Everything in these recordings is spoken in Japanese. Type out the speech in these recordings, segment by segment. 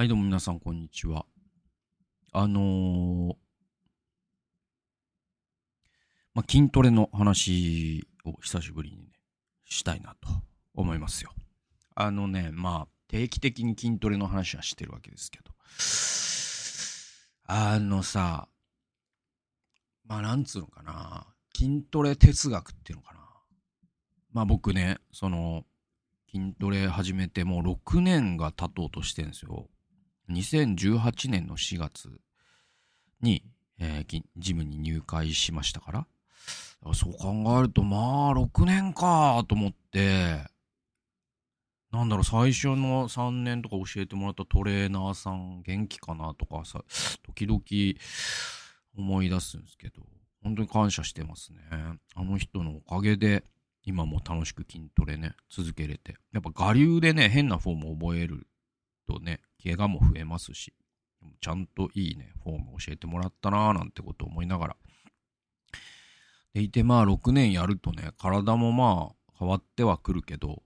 はい、どうも皆さん、こんにちは。あのー、まあ、筋トレの話を久しぶりにね、したいなと思いますよ。あのね、まあ、定期的に筋トレの話はしてるわけですけど、あのさ、まあ、なんつうのかな、筋トレ哲学っていうのかな。まあ僕ね、その、筋トレ始めてもう6年が経とうとしてるんですよ。2018年の4月に、えー、ジムに入会しましたから。そう考えると、まあ、6年かと思って、なんだろう、最初の3年とか教えてもらったトレーナーさん、元気かなとかさ、時々思い出すんですけど、本当に感謝してますね。あの人のおかげで、今も楽しく筋トレね、続けれて。やっぱ我流でね、変なフォームを覚えるとね、怪我も増えますし、ちゃんといいね、フォーム教えてもらったなーなんてことを思いながら。でいて、まあ6年やるとね、体もまあ変わってはくるけど、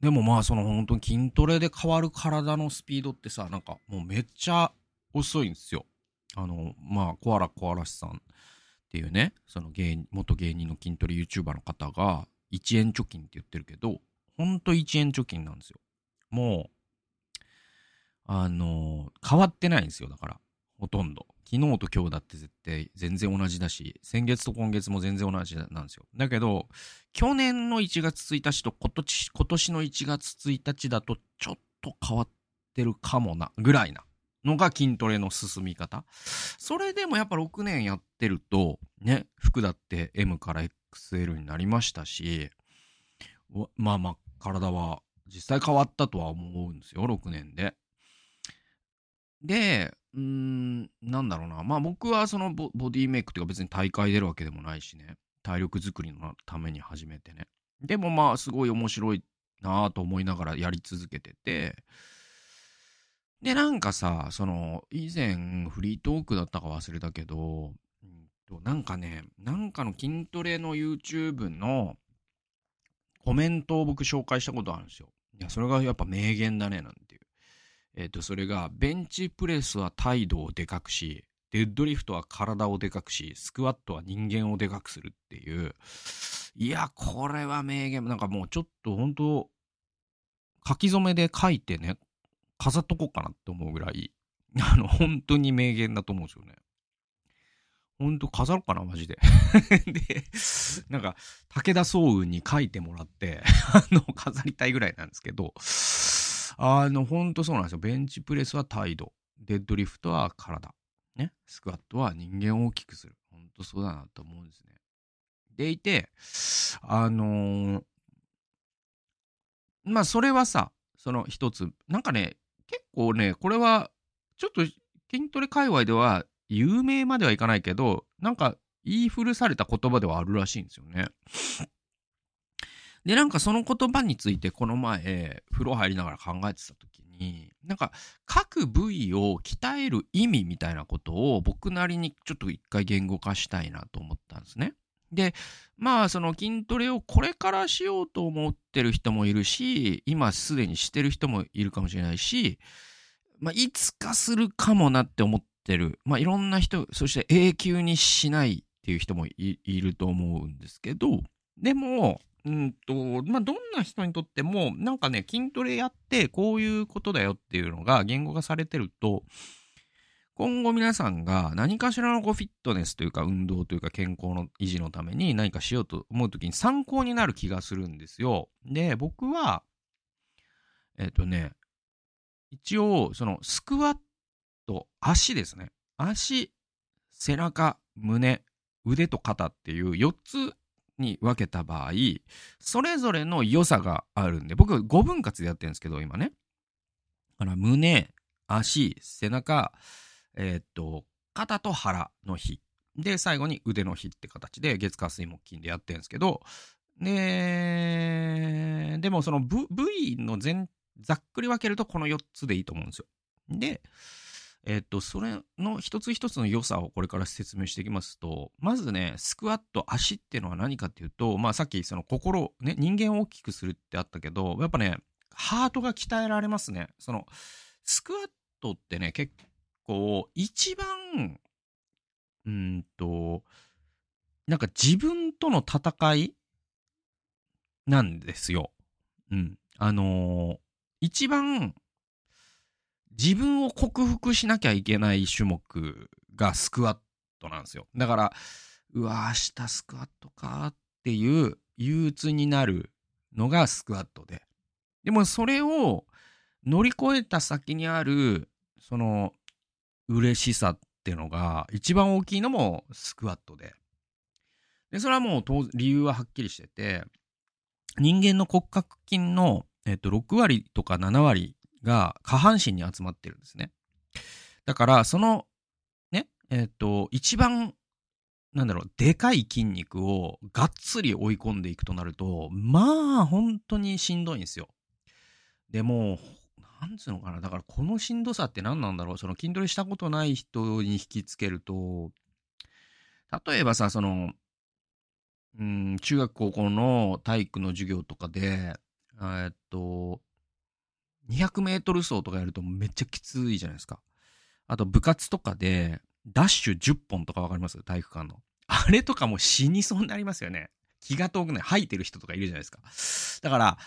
でもまあその本当に筋トレで変わる体のスピードってさ、なんかもうめっちゃ遅いんですよ。あの、まあ、コアラコアラシさんっていうね、その芸元芸人の筋トレ YouTuber の方が1円貯金って言ってるけど、ほんと1円貯金なんですよ。もう、あの、変わってないんですよ、だから。ほとんど。昨日と今日だって絶対全然同じだし、先月と今月も全然同じなんですよ。だけど、去年の1月1日と今年今年の1月1日だとちょっと変わってるかもな、ぐらいなのが筋トレの進み方。それでもやっぱ6年やってると、ね、服だって M から XL になりましたし、まあまあ体は実際変わったとは思うんですよ、6年で。で、うーん、なんだろうな。まあ僕はそのボディメイクっていうか別に大会出るわけでもないしね。体力作りのために始めてね。でもまあすごい面白いなぁと思いながらやり続けてて。で、なんかさ、その、以前フリートークだったか忘れたけど、なんかね、なんかの筋トレの YouTube のコメントを僕紹介したことあるんですよ。いや、それがやっぱ名言だね、なんて。えっ、ー、と、それが、ベンチプレスは態度をでかくし、デッドリフトは体をでかくし、スクワットは人間をでかくするっていう。いや、これは名言。なんかもうちょっと本当書き初めで書いてね、飾っとこうかなって思うぐらい、あの、本当に名言だと思うんですよね。ほんと飾ろうかな、マジで。で、なんか、武田総雲に書いてもらって、あの、飾りたいぐらいなんですけど、あの、ほんとそうなんですよ。ベンチプレスは態度。デッドリフトは体。ね。スクワットは人間を大きくする。ほんとそうだなと思うんですね。でいて、あのー、まあ、それはさ、その一つ、なんかね、結構ね、これは、ちょっと筋トレ界隈では有名まではいかないけど、なんか言い古された言葉ではあるらしいんですよね。で、なんかその言葉についてこの前、風呂入りながら考えてた時に、なんか各部位を鍛える意味みたいなことを僕なりにちょっと一回言語化したいなと思ったんですね。で、まあその筋トレをこれからしようと思ってる人もいるし、今すでにしてる人もいるかもしれないし、まあいつかするかもなって思ってる。まあいろんな人、そして永久にしないっていう人もいると思うんですけど、でも、うんと、まあ、どんな人にとっても、なんかね、筋トレやって、こういうことだよっていうのが言語化されてると、今後皆さんが何かしらのこうフィットネスというか運動というか健康の維持のために何かしようと思うときに参考になる気がするんですよ。で、僕は、えっ、ー、とね、一応、そのスクワット、足ですね。足、背中、胸、腕と肩っていう4つに分けた場合、それぞれの良さがあるんで、僕5分割でやってるんですけど、今ね。だから胸、足、背中、えー、っと、肩と腹の日。で、最後に腕の日って形で月火水木金でやってるんですけど、で、でもその部位の全、ざっくり分けるとこの4つでいいと思うんですよ。で、えっと、それの一つ一つの良さをこれから説明していきますと、まずね、スクワット、足っていうのは何かっていうと、まあさっきその心、ね、人間を大きくするってあったけど、やっぱね、ハートが鍛えられますね。その、スクワットってね、結構、一番、うんと、なんか自分との戦いなんですよ。うん。あのー、一番自分を克服しなきゃいけない種目がスクワットなんですよ。だから、うわ、明日スクワットかっていう憂鬱になるのがスクワットで。でもそれを乗り越えた先にある、その、嬉しさっていうのが、一番大きいのもスクワットで。で、それはもう理由ははっきりしてて、人間の骨格筋の、えっと、6割とか7割が下半身に集まってるんですね。だから、その、ね、えっと、一番、なんだろう、でかい筋肉をがっつり追い込んでいくとなると、まあ、本当にしんどいんですよ。でも、なんつうのかな。だからこのしんどさって何なんだろう。その筋トレしたことない人に引きつけると、例えばさ、その、うん、中学高校の体育の授業とかで、えっと、200メートル走とかやるとめっちゃきついじゃないですか。あと部活とかで、ダッシュ10本とかわかります？体育館の。あれとかも死にそうになりますよね。気が遠くない。吐いてる人とかいるじゃないですか。だから、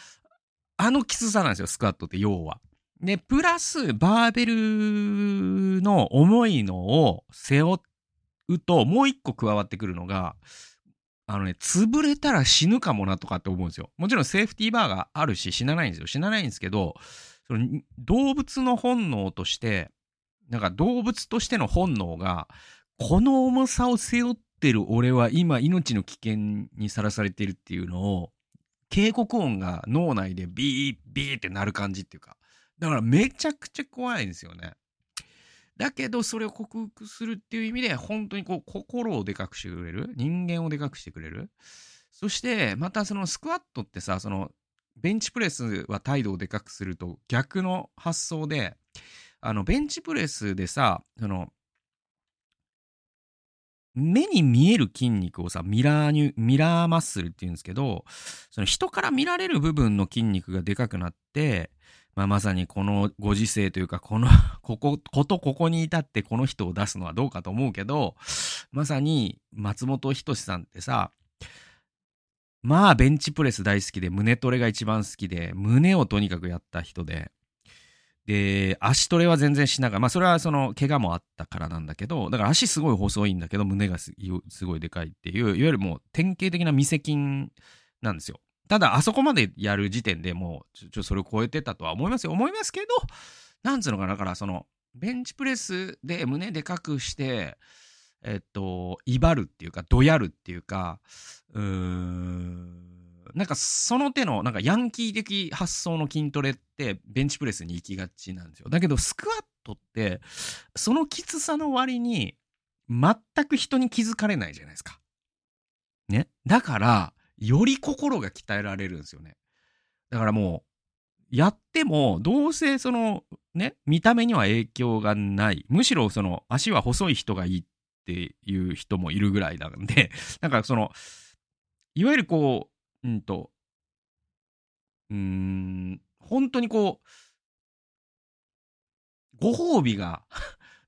あのきつさなんですよ、スクワットって要は。で、プラス、バーベルの重いのを背負うと、もう一個加わってくるのが、あのね、潰れたら死ぬかもなとかって思うんですよ。もちろんセーフティーバーがあるし死なないんですよ。死なないんですけど、その動物の本能として、なんか動物としての本能が、この重さを背負ってる俺は今命の危険にさらされているっていうのを、警告音が脳内でビービーってなる感じっていうか、だからめちゃくちゃ怖いんですよね。だけど、それを克服するっていう意味で、本当にこう、心をでかくしてくれる。人間をでかくしてくれる。そして、またそのスクワットってさ、その、ベンチプレスは態度をでかくすると逆の発想で、あの、ベンチプレスでさ、その、目に見える筋肉をさ、ミラーに、ミラーマッスルって言うんですけど、その人から見られる部分の筋肉がでかくなって、まあ、まさにこのご時世というか、この、ここ、ことここに至ってこの人を出すのはどうかと思うけど、まさに松本人志さんってさ、まあベンチプレス大好きで、胸トレが一番好きで、胸をとにかくやった人で、で、足トレは全然しながら、まあそれはその怪我もあったからなんだけど、だから足すごい細いんだけど、胸がすごいでかいっていう、いわゆるもう典型的な未接筋なんですよ。ただ、あそこまでやる時点でもう、ちょ、ちょ、それを超えてたとは思いますよ。思いますけど、なんつうのかな、だからその、ベンチプレスで胸でかくして、えっと、威張るっていうか、どやるっていうか、うーん、なんかその手の、なんかヤンキー的発想の筋トレって、ベンチプレスに行きがちなんですよ。だけど、スクワットって、そのきつさの割に、全く人に気づかれないじゃないですか。ね。だから、より心が鍛えられるんですよね。だからもう、やっても、どうせその、ね、見た目には影響がない。むしろその、足は細い人がいいっていう人もいるぐらいなんで、なんかその、いわゆるこう、うんと、うーん、本当にこう、ご褒美が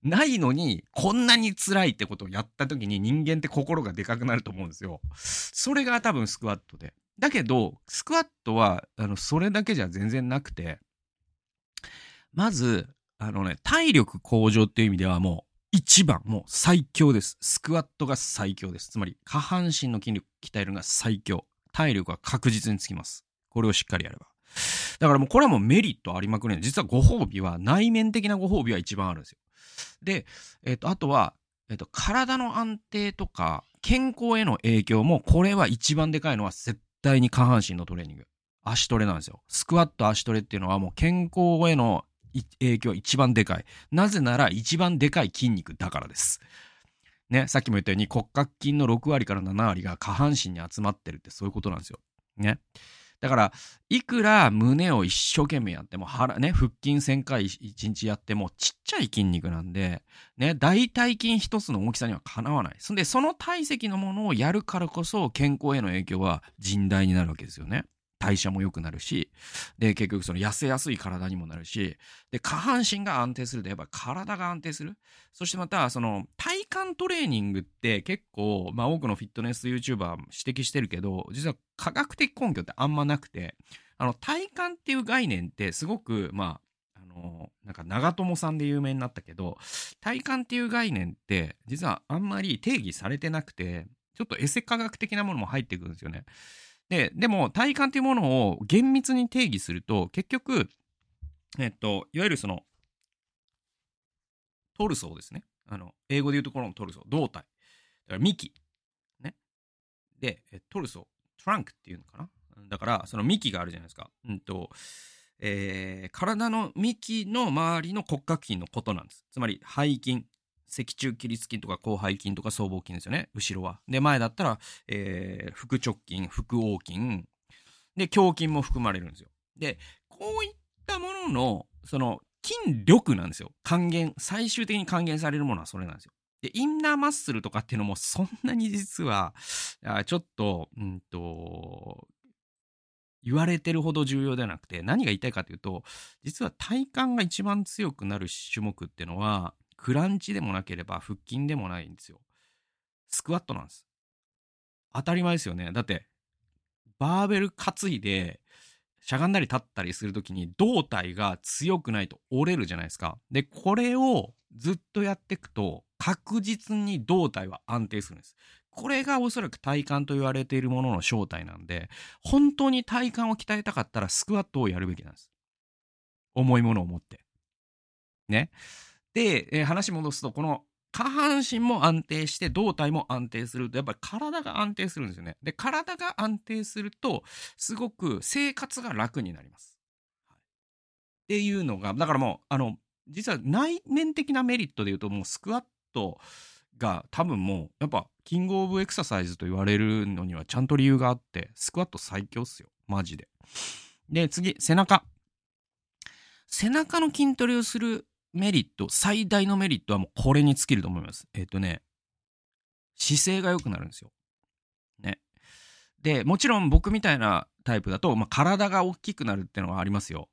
ないのに、こんなに辛いってことをやった時に人間って心がでかくなると思うんですよ。それが多分スクワットで。だけど、スクワットは、あの、それだけじゃ全然なくて、まず、あのね、体力向上っていう意味ではもう、一番、もう最強です。スクワットが最強です。つまり、下半身の筋力鍛えるのが最強。体力は確実につきます。これをしっかりやれば。だからもうこれはもうメリットありまくるね。実はご褒美は、内面的なご褒美は一番あるんですよ。で、えっ、と、あとは、えっ、と、体の安定とか、健康への影響も、これは一番でかいのは絶対に下半身のトレーニング。足トレなんですよ。スクワット足トレっていうのはもう健康への影響一番でかい。なぜなら一番でかい筋肉だからです。ね、さっきも言ったように骨格筋の6割から7割が下半身に集まってるってそういうことなんですよ。ね。だから、いくら胸を一生懸命やっても、腹、ね、腹筋1000回1日やっても、ちっちゃい筋肉なんで、ね、大腿筋一つの大きさにはかなわない。そんで、その体積のものをやるからこそ、健康への影響は甚大になるわけですよね。代謝も良くなるし、で、結局その痩せやすい体にもなるし、で、下半身が安定するとやっぱ体が安定する。そしてまた、その体幹トレーニングって結構、まあ多くのフィットネス YouTuber 指摘してるけど、実は科学的根拠ってあんまなくて、あの、体幹っていう概念ってすごく、まあ、あの、なんか長友さんで有名になったけど、体幹っていう概念って実はあんまり定義されてなくて、ちょっとエセ科学的なものも入ってくるんですよね。で、でも体感というものを厳密に定義すると、結局、えっと、いわゆるその、トルソーですね。あの、英語で言うところのトルソー、胴体。だから幹。ね。で、トルソー、トランクっていうのかな。だから、その幹があるじゃないですか。うんと、えー、体の幹の周りの骨格筋のことなんです。つまり、背筋、脊柱起立筋とか広背筋とか僧帽筋ですよね。後ろは。で、前だったら、えー、腹直筋、腹横筋。で、胸筋も含まれるんですよ。で、こういったものの、その、筋力なんですよ。還元、最終的に還元されるものはそれなんですよ。で、インナーマッスルとかっていうのもそんなに実は、ちょっと、うんと、言われてるほど重要ではなくて、何が言いたいかというと、実は体幹が一番強くなる種目っていうのは、クランチでもなければ腹筋でもないんですよ。スクワットなんです。当たり前ですよね。だって、バーベル担いで、しゃがんだり立ったりするときに胴体が強くないと折れるじゃないですか。で、これをずっとやっていくと確実に胴体は安定するんです。これがおそらく体幹と言われているものの正体なんで、本当に体幹を鍛えたかったらスクワットをやるべきなんです。重いものを持って。ね。で、えー、話戻すと、この下半身も安定して胴体も安定するとやっぱり体が安定するんですよね。で体が安定するとすごく生活が楽になります。はい、っていうのがだからもうあの実は内面的なメリットで言うともうスクワットが多分もうやっぱキングオブエクササイズと言われるのにはちゃんと理由があってスクワット最強っすよマジで。で次背中。背中の筋トレをするメリット、最大のメリットはもうこれに尽きると思います。えっ、ー、とね、姿勢が良くなるんですよ。ね。で、もちろん僕みたいなタイプだと、まあ、体が大きくなるっていうのはありますよ。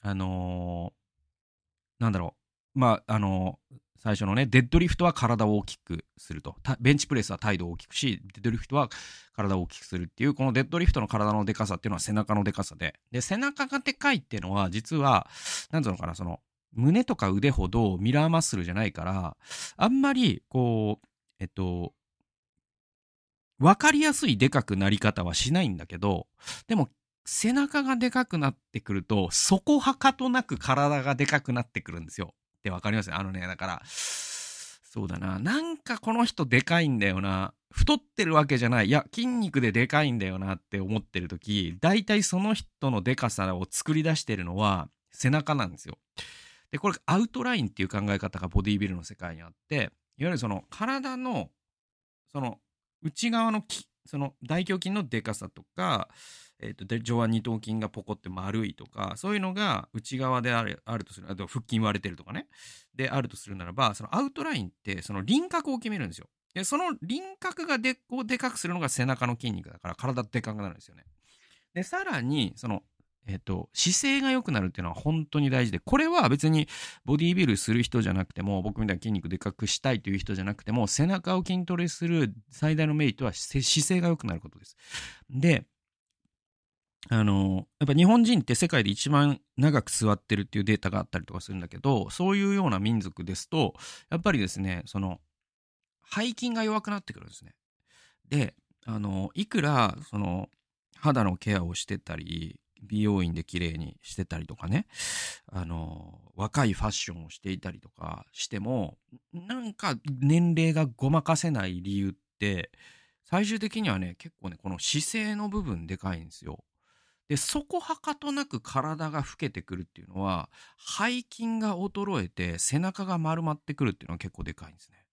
あのー、なんだろう。まあ、あのー、最初のね、デッドリフトは体を大きくすると。ベンチプレスは態度を大きくし、デッドリフトは体を大きくするっていう、このデッドリフトの体のでかさっていうのは背中のでかさで。で、背中がでかいっていうのは、実は、なんつうのかな、その、胸とか腕ほどミラーマッスルじゃないから、あんまり、こう、えっと、わかりやすいでかくなり方はしないんだけど、でも、背中がでかくなってくると、そこはかとなく体がでかくなってくるんですよ。ってわかります？あのね、だから、そうだな。なんかこの人でかいんだよな。太ってるわけじゃない。いや、筋肉ででかいんだよなって思ってる時、大体その人のでかさを作り出してるのは背中なんですよ。で、これアウトラインっていう考え方がボディービルの世界にあって、いわゆるその体の、その内側のその大胸筋のでかさとか、えーと、上腕二頭筋がポコって丸いとかそういうのが内側であるあるとするあと腹筋割れてるとかねであるとするならばそのアウトラインってその輪郭を決めるんですよ。でその輪郭がでをでかくするのが背中の筋肉だから体でかくなるんですよね。でさらにそのえっと、姿勢が良くなるっていうのは本当に大事で、これは別にボディービルする人じゃなくても、僕みたいな筋肉でかくしたいという人じゃなくても、背中を筋トレする最大のメリットは姿勢が良くなることです。で、あの、やっぱ日本人って世界で一番長く座ってるっていうデータがあったりとかするんだけど、そういうような民族ですと、やっぱりですね、その、背筋が弱くなってくるんですね。で、あの、いくら、その、肌のケアをしてたり、美容院で綺麗にしてたりとかね、あの、若いファッションをしていたりとかしても、なんか年齢がごまかせない理由って、最終的にはね、結構ね、この姿勢の部分でかいんですよ。で、そこはかとなく体が老けてくるっていうのは、背筋が衰えて背中が丸まってくるっていうのは結構でかいんですね。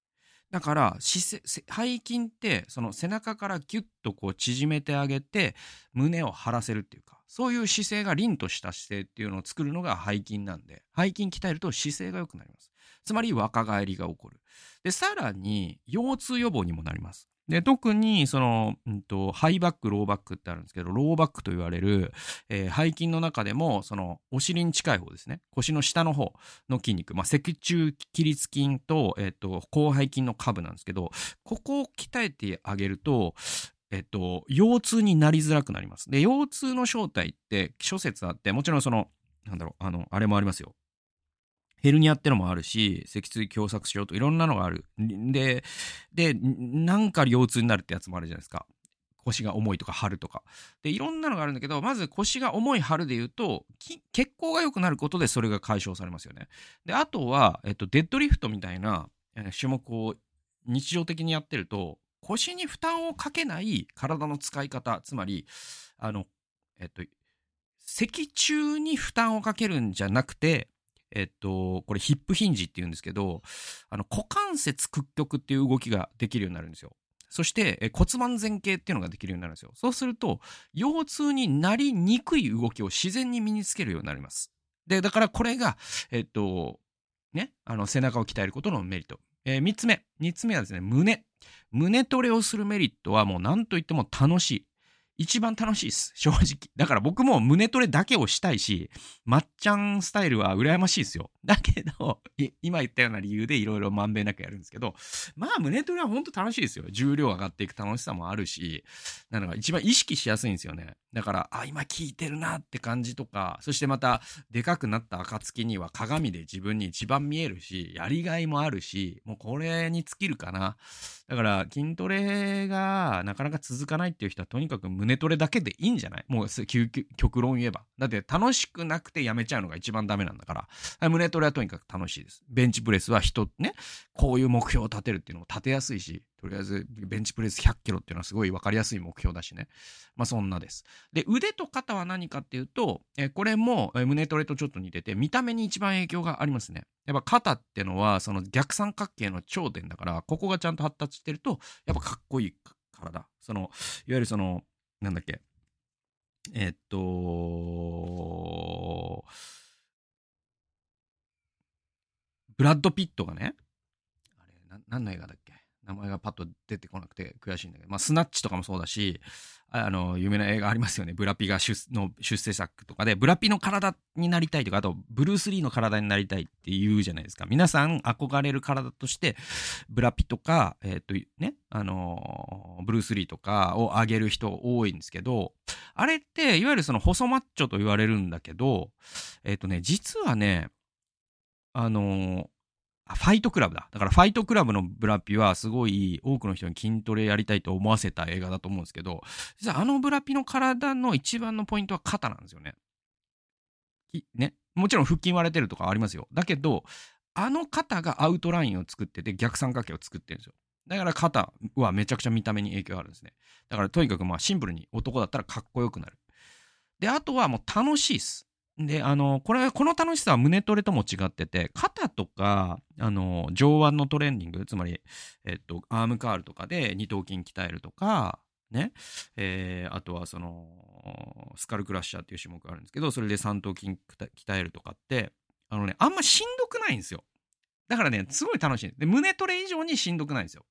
だから背筋ってその背中からギュッとこう縮めてあげて胸を張らせるっていうかそういう姿勢が凛とした姿勢っていうのを作るのが背筋なんで背筋鍛えると姿勢が良くなります。つまり若返りが起こる。でさらに腰痛予防にもなります。で、特に、その、うんと、ハイバック、ローバックってあるんですけど、ローバックと言われる、えー、背筋の中でも、その、お尻に近い方ですね。腰の下の方の筋肉、まあ、脊柱起立筋と、えっ、ー、と、広背筋の下部なんですけど、ここを鍛えてあげると、えっと、腰痛になりづらくなります。で、腰痛の正体って諸説あって、もちろんその、なんだろう、あの、あれもありますよ。ヘルニアってのもあるし、脊椎狭窄症といろんなのがある。で、で、なんか腰痛になるってやつもあるじゃないですか。腰が重いとか張るとか。で、いろんなのがあるんだけど、まず腰が重い張るで言うと、血行が良くなることでそれが解消されますよね。で、あとは、えっと、デッドリフトみたいな種目を日常的にやってると、腰に負担をかけない体の使い方、つまり、あの、えっと、脊柱に負担をかけるんじゃなくて、えっと、これヒップヒンジって言うんですけど、あの、股関節屈曲っていう動きができるようになるんですよ。そして、え骨盤前傾っていうのができるようになるんですよ。そうすると、腰痛になりにくい動きを自然に身につけるようになります。で、だからこれが、えっと、ね、あの、背中を鍛えることのメリット。えー、3つ目。3つ目はですね、胸。胸トレをするメリットはもう何と言っても楽しい。一番楽しいです。正直。だから僕も胸トレだけをしたいし、まっちゃんスタイルは羨ましいですよ。だけど、今言ったような理由でいろいろまんべんなくやるんですけど、まあ胸トレは本当楽しいですよ。重量上がっていく楽しさもあるし、なんか一番意識しやすいんですよね。だから、あ、今効いてるなって感じとか、そしてまた、でかくなった暁には鏡で自分に一番見えるし、やりがいもあるし、もうこれに尽きるかな。だから、筋トレがなかなか続かないっていう人は、とにかく胸トレだけでいいんじゃないもう、極論言えば。だって楽しくなくてやめちゃうのが一番ダメなんだから、胸トレはとにかく楽しいです。ベンチプレスは人、ね、こういう目標を立てるっていうのも立てやすいし、とりあえずベンチプレス100キロっていうのはすごい分かりやすい目標だしね。まあそんなです。で、腕と肩は何かっていうと、えこれも胸トレとちょっと似てて、見た目に一番影響がありますね。やっぱ肩ってのはその逆三角形の頂点だから、ここがちゃんと発達してると、やっぱかっこいい体。その、いわゆるその、なんだっけ、えっと、ブラッド・ピットがね、あれ、な何の映画だっけ名前がパッと出てこなくて悔しいんだけど、まあ、スナッチとかもそうだし、あの、有名な映画ありますよね。ブラピが出の出世作とかで、ブラピの体になりたいとか、あと、ブルース・リーの体になりたいって言うじゃないですか。皆さん憧れる体として、ブラピとか、えっ、と、ね、あの、ブルース・リーとかを上げる人多いんですけど、あれって、いわゆるその細マッチョと言われるんだけど、えっ、ー、とね、実はね、あのファイトクラブだ。だからファイトクラブのブラピはすごい多くの人に筋トレやりたいと思わせた映画だと思うんですけど、実はあのブラピの体の一番のポイントは肩なんですよね。ね。もちろん腹筋割れてるとかありますよ。だけど、あの肩がアウトラインを作ってて逆三角形を作ってるんですよ。だから肩はめちゃくちゃ見た目に影響あるんですね。だからとにかくまあシンプルに男だったらかっこよくなる。で、あとはもう楽しいっす。で、あの、これ、この楽しさは胸トレとも違ってて、肩とか、あの、上腕のトレーニング、つまり、えっと、アームカールとかで二頭筋鍛えるとか、ね、えー、あとはその、スカルクラッシャーっていう種目があるんですけど、それで三頭筋鍛えるとかって、あのね、あんましんどくないんですよ。だからね、すごい楽しい。で、胸トレ以上にしんどくないんですよ。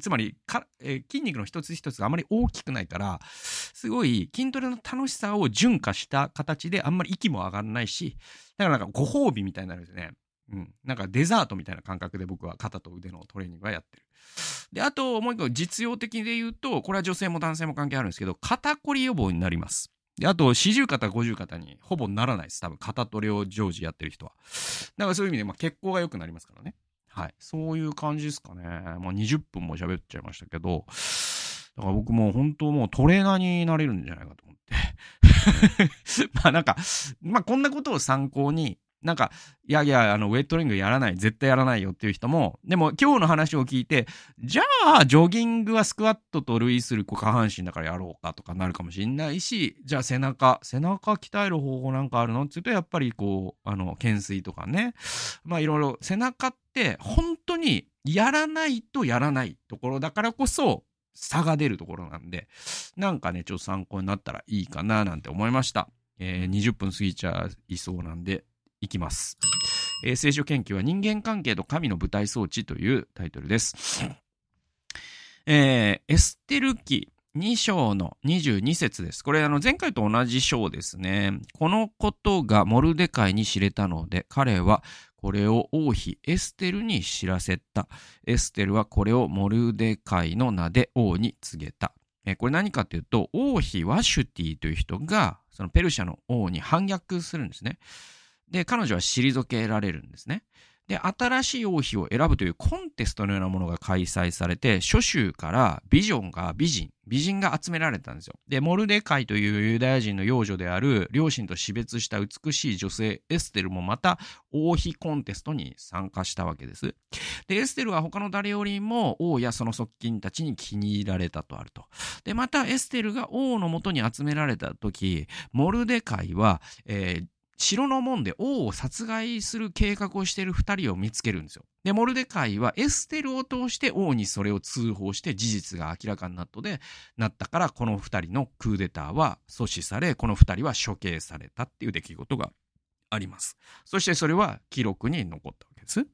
つまりか、えー、筋肉の一つ一つがあまり大きくないから、すごい筋トレの楽しさを純化した形であんまり息も上がらないし、だからなんかご褒美みたいになるんですね。うん。なんかデザートみたいな感覚で僕は肩と腕のトレーニングはやってる。で、あともう一個実用的で言うと、これは女性も男性も関係あるんですけど、肩こり予防になります。で、あと、四十肩、五十肩にほぼならないです。多分、肩トレを常時やってる人は。だからそういう意味で、まあ、血行が良くなりますからね。はい。そういう感じですかね。まあ、20分も喋っちゃいましたけど、だから僕も本当もうトレーナーになれるんじゃないかと思って。まあなんか、まあこんなことを参考に、なんか、いやいや、あの、ウェットリングやらない、絶対やらないよっていう人も、でも今日の話を聞いて、じゃあ、ジョギングはスクワットと類する下半身だからやろうかとかなるかもしれないし、じゃあ背中、背中鍛える方法なんかあるのって言うと、やっぱりこう、あの、懸垂とかね。まあいろいろ、背中って本当にやらないとやらないところだからこそ、差が出るところなんで、なんかね、ちょっと参考になったらいいかななんて思いました。えー、20分過ぎちゃいそうなんで、いきます。えー、聖書研究は人間関係と神の舞台装置というタイトルです。えー、エステル記2章の22節です。これ、あの、前回と同じ章ですね。このことがモルデカイに知れたので、彼はこれを王妃エステルに知らせた。エステルはこれをモルデカイの名で王に告げた。えこれ何かというと、王妃ワシュティという人が、そのペルシャの王に反逆するんですね。で、彼女は退けられるんですね。で、新しい王妃を選ぶというコンテストのようなものが開催されて、諸州からビジョンが、美人、美人が集められたんですよ。で、モルデカイというユダヤ人の幼女である、両親と死別した美しい女性、エステルもまた王妃コンテストに参加したわけです。で、エステルは他の誰よりも王やその側近たちに気に入られたとあると。で、またエステルが王のもとに集められた時、モルデカイは、えー城の門で王を殺害する計画をしている二人を見つけるんですよ。で、モルデカイはエステルを通して王にそれを通報して事実が明らかになったで、なったからこの二人のクーデターは阻止され、この二人は処刑されたっていう出来事があります。そしてそれは記録に残ったわけです。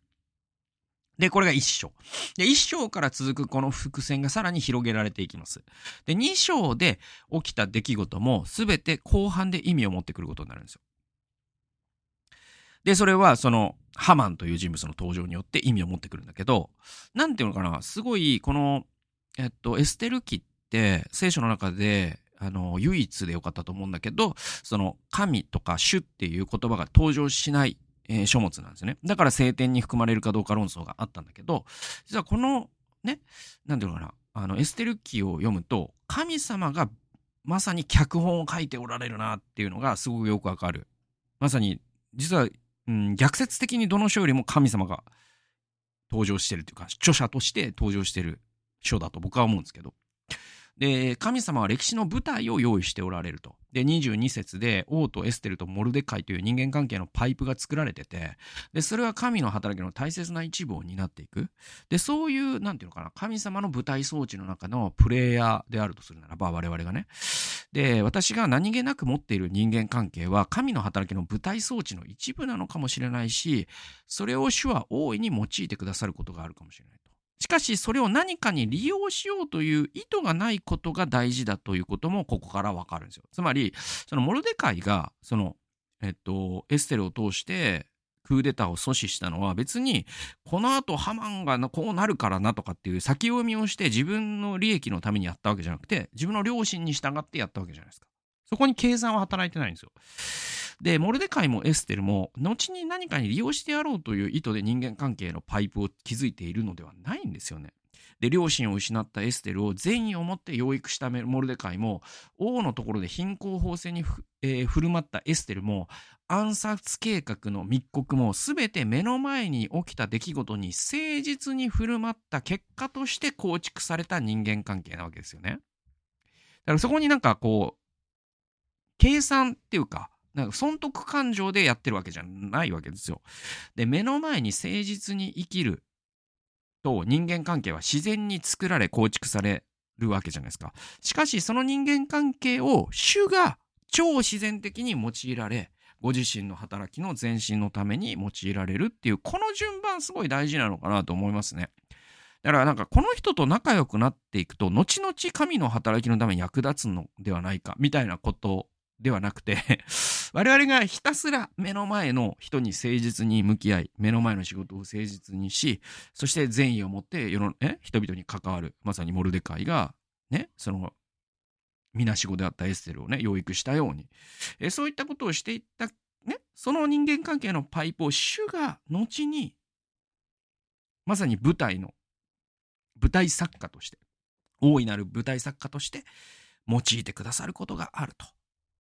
で、これが一章。で、一章から続くこの伏線がさらに広げられていきます。で、二章で起きた出来事も全て後半で意味を持ってくることになるんですよ。で、それはそのハマンという人物の登場によって意味を持ってくるんだけど、なんていうのかな、すごいこの、えっと、エステル記って聖書の中で、あの、唯一でよかったと思うんだけど、その神とか主っていう言葉が登場しない、えー、書物なんですね。だから聖典に含まれるかどうか論争があったんだけど、実はこのね、なんていうのかな、あの、エステル記を読むと、神様がまさに脚本を書いておられるなっていうのがすごくよくわかる。まさに、実はうん、逆説的にどの書よりも神様が登場してるというか、著者として登場してる書だと僕は思うんですけど。で、神様は歴史の舞台を用意しておられると。で、22節で王とエステルとモルデカイという人間関係のパイプが作られてて、で、それは神の働きの大切な一部を担っていく。で、そういう、なんていうのかな、神様の舞台装置の中のプレイヤーであるとするならば、我々がね。で、私が何気なく持っている人間関係は、神の働きの舞台装置の一部なのかもしれないし、それを主は大いに用いてくださることがあるかもしれない。しかしそれを何かに利用しようという意図がないことが大事だということもここからわかるんですよ。つまり、そのモルデカイが、その、えっと、エステルを通してクーデターを阻止したのは別に、この後ハマンがこうなるからなとかっていう先読みをして自分の利益のためにやったわけじゃなくて、自分の良心に従ってやったわけじゃないですか。そこに計算は働いてないんですよ。で、モルデカイもエステルも、後に何かに利用してやろうという意図で人間関係のパイプを築いているのではないんですよね。で、両親を失ったエステルを善意を持って養育したモルデカイも、王のところで貧困法制に、えー、振る舞ったエステルも、暗殺計画の密告も全て目の前に起きた出来事に誠実に振る舞った結果として構築された人間関係なわけですよね。だからそこになんかこう、計算っていうか、なんか損得感情でやってるわけじゃないわけですよ。で、目の前に誠実に生きると人間関係は自然に作られ構築されるわけじゃないですか。しかし、その人間関係を主が超自然的に用いられ、ご自身の働きの前進のために用いられるっていう、この順番すごい大事なのかなと思いますね。だからなんかこの人と仲良くなっていくと、後々神の働きのために役立つのではないか、みたいなことではなくて 我々がひたすら目の前の人に誠実に向き合い、目の前の仕事を誠実にし、そして善意を持って世の、え人々に関わる、まさにモルデカイが、ね、その、みなしごであったエステルをね、養育したように、えそういったことをしていった、ね、その人間関係のパイプを主が後に、まさに舞台の、舞台作家として、大いなる舞台作家として用いてくださることがあると。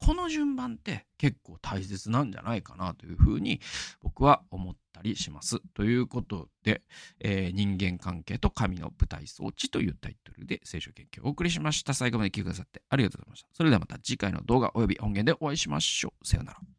この順番って結構大切なんじゃないかなというふうに僕は思ったりします。ということで、えー、人間関係と神の舞台装置というタイトルで聖書研究をお送りしました。最後まで聞いてくださってありがとうございました。それではまた次回の動画及び音源でお会いしましょう。さようなら。